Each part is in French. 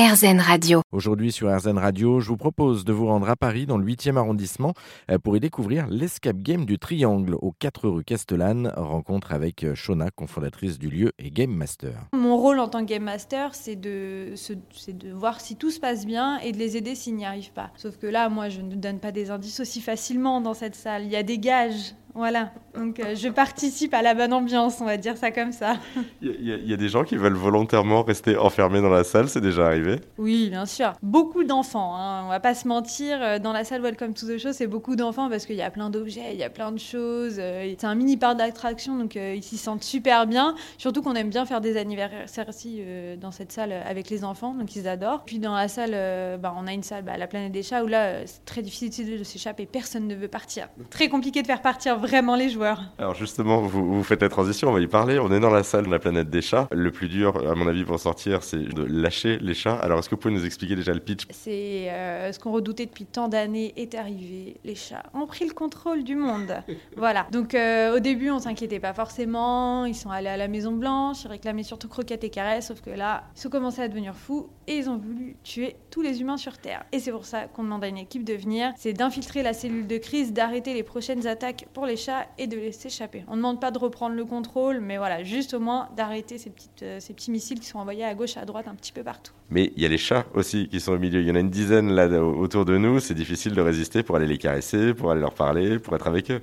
RZN Radio. Aujourd'hui sur RZN Radio, je vous propose de vous rendre à Paris dans le 8e arrondissement euh, pour y découvrir l'escape game du Triangle aux 4 rue Castellane. Rencontre avec euh, Shona, cofondatrice du lieu et game master. Mon rôle en tant que game master, c'est de, c'est de voir si tout se passe bien et de les aider s'ils n'y arrivent pas. Sauf que là, moi, je ne donne pas des indices aussi facilement dans cette salle. Il y a des gages voilà, donc euh, je participe à la bonne ambiance, on va dire ça comme ça. Il y, y, a des gens qui veulent volontairement rester enfermés dans la salle, c'est déjà arrivé Oui, bien sûr. Beaucoup d'enfants, hein. on va pas se mentir. Euh, dans la salle Welcome to the Show, c'est beaucoup d'enfants parce qu'il y a plein d'objets, il y a plein de choses. Euh, c'est un mini parc d'attraction, donc ils s'y sentent super bien. Surtout qu'on aime bien faire des anniversaires ici dans cette salle avec les enfants, donc ils adorent. Puis dans la salle, bah, on a une salle, bah, la planète des chats, où là, c'est très difficile de s'échapper, personne ne veut partir. Très compliqué de faire partir vraiment les joueurs. Alors justement, vous, vous, faites la transition, on va y parler. On est dans la salle de la planète des chats. Le plus dur, à mon avis, pour sortir, c'est de lâcher les chats. Alors est-ce que vous pouvez nous expliquer déjà le pitch? C'est euh, ce qu'on redoutait depuis tant d'années est arrivé. Les chats ont pris le contrôle du monde. voilà. Donc euh, au début, on s'inquiétait pas forcément. Ils sont allés à la Maison Blanche, ils réclamaient surtout croquettes et caresses. Sauf que là, ils ont commencé à devenir fous et ils ont voulu tuer tous les humains sur Terre. Et c'est pour ça qu'on demande à une équipe de venir. C'est d'infiltrer la cellule de crise, d'arrêter les prochaines attaques pour les chats et de les s'échapper. On ne demande pas de reprendre le contrôle, mais voilà, juste au moins d'arrêter ces, petites, euh, ces petits missiles qui sont envoyés à gauche, à droite, un petit peu partout. Mais il y a les chats aussi qui sont au milieu. Il y en a une dizaine là autour de nous. C'est difficile de résister pour aller les caresser, pour aller leur parler, pour être avec eux.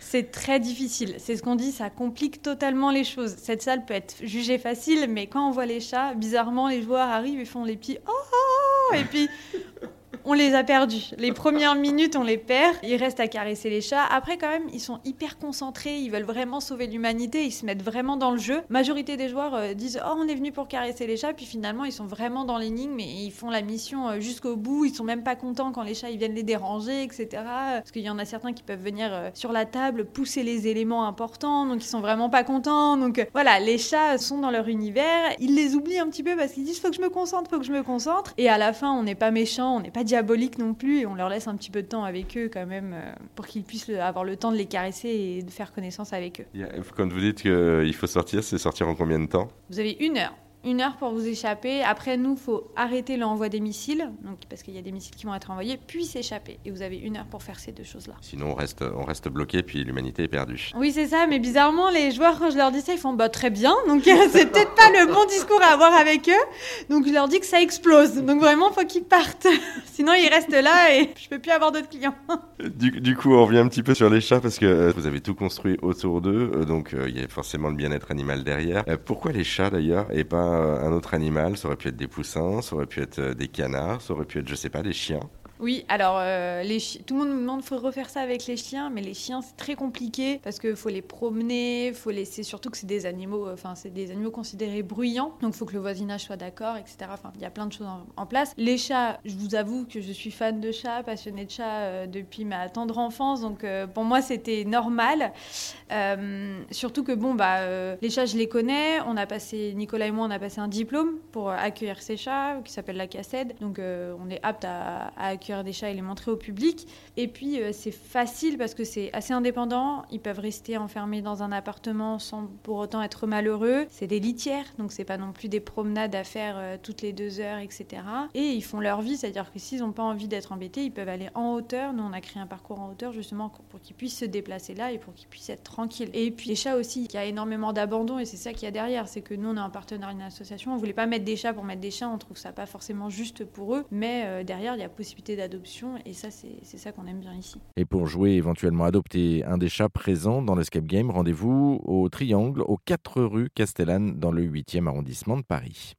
C'est très difficile. C'est ce qu'on dit, ça complique totalement les choses. Cette salle peut être jugée facile, mais quand on voit les chats, bizarrement, les joueurs arrivent et font les petits oh, oh, oh et puis on les a perdus. Les premières minutes, on les perd. Ils restent à caresser les chats. Après, quand même, ils sont hyper concentrés. Ils veulent vraiment sauver l'humanité. Ils se mettent vraiment dans le jeu. Majorité des joueurs euh, disent Oh, on est venu pour caresser les chats. Puis finalement, ils sont vraiment dans l'énigme et ils font la mission euh, jusqu'au bout. Ils sont même pas contents quand les chats ils viennent les déranger, etc. Parce qu'il y en a certains qui peuvent venir euh, sur la table pousser les éléments importants. Donc, ils sont vraiment pas contents. Donc, voilà, les chats sont dans leur univers. Ils les oublient un petit peu parce qu'ils disent Faut que je me concentre, faut que je me concentre. Et à la fin, on n'est pas méchant, on n'est pas diabolique non plus et on leur laisse un petit peu de temps avec eux quand même euh, pour qu'ils puissent avoir le temps de les caresser et de faire connaissance avec eux. Quand vous dites qu'il faut sortir, c'est sortir en combien de temps? Vous avez une heure une heure pour vous échapper. Après, nous, faut arrêter l'envoi des missiles, donc, parce qu'il y a des missiles qui vont être envoyés, puis s'échapper. Et vous avez une heure pour faire ces deux choses-là. Sinon, on reste, on reste bloqué, puis l'humanité est perdue. Oui, c'est ça, mais bizarrement, les joueurs, quand je leur dis ça, ils font bah, très bien. Donc, c'est peut-être pas le bon discours à avoir avec eux. Donc, je leur dis que ça explose. Donc, vraiment, faut qu'ils partent. Sinon, ils restent là et je peux plus avoir d'autres clients. Du, du, coup, on revient un petit peu sur les chats, parce que euh, vous avez tout construit autour d'eux, euh, donc euh, il y a forcément le bien-être animal derrière. pourquoi les chats, d'ailleurs, et pas un autre animal. Ça aurait pu être des poussins, ça aurait pu être euh, des canards, ça aurait pu être, je sais pas, des chiens. Oui, alors euh, tout le monde nous demande faut refaire ça avec les chiens, mais les chiens c'est très compliqué parce qu'il faut les promener, faut laisser surtout que c'est des animaux, euh, enfin c'est des animaux considérés bruyants, donc faut que le voisinage soit d'accord, etc. Il y a plein de choses en, place. Les chats, je vous avoue que je suis fan de chats, passionnée de chats euh, depuis ma tendre enfance, donc pour moi c'était normal. surtout que bon bah les chats je les connais, on a passé Nicolas et moi on a passé un diplôme pour accueillir ces chats qui s'appelle la cassette, donc on est apte à accueillir des chats et les montrer au public. Et puis euh, c'est facile parce que c'est assez indépendant. Ils peuvent rester enfermés dans un appartement sans pour autant être malheureux. C'est des litières, donc c'est pas non plus des promenades à faire euh, toutes les deux heures, etc. Et ils font leur vie, c'est-à-dire que s'ils n'ont pas envie d'être embêtés, ils peuvent aller en hauteur. Nous on a créé un parcours en hauteur justement pour qu'ils puissent se déplacer là et pour qu'ils puissent être tranquilles. Et puis les chats aussi, il y a énormément d'abandon et c'est ça qu'il y a derrière, c'est que nous on est en partenariat une association, on voulait pas mettre des chats pour mettre des chats, on trouve ça pas forcément juste pour eux, mais euh, derrière il y a possibilité et ça c'est ça qu'on aime bien ici. Et pour jouer éventuellement adopter un des chats présents dans l'escape game, rendez-vous au Triangle aux 4 rue Castellane dans le 8e arrondissement de Paris.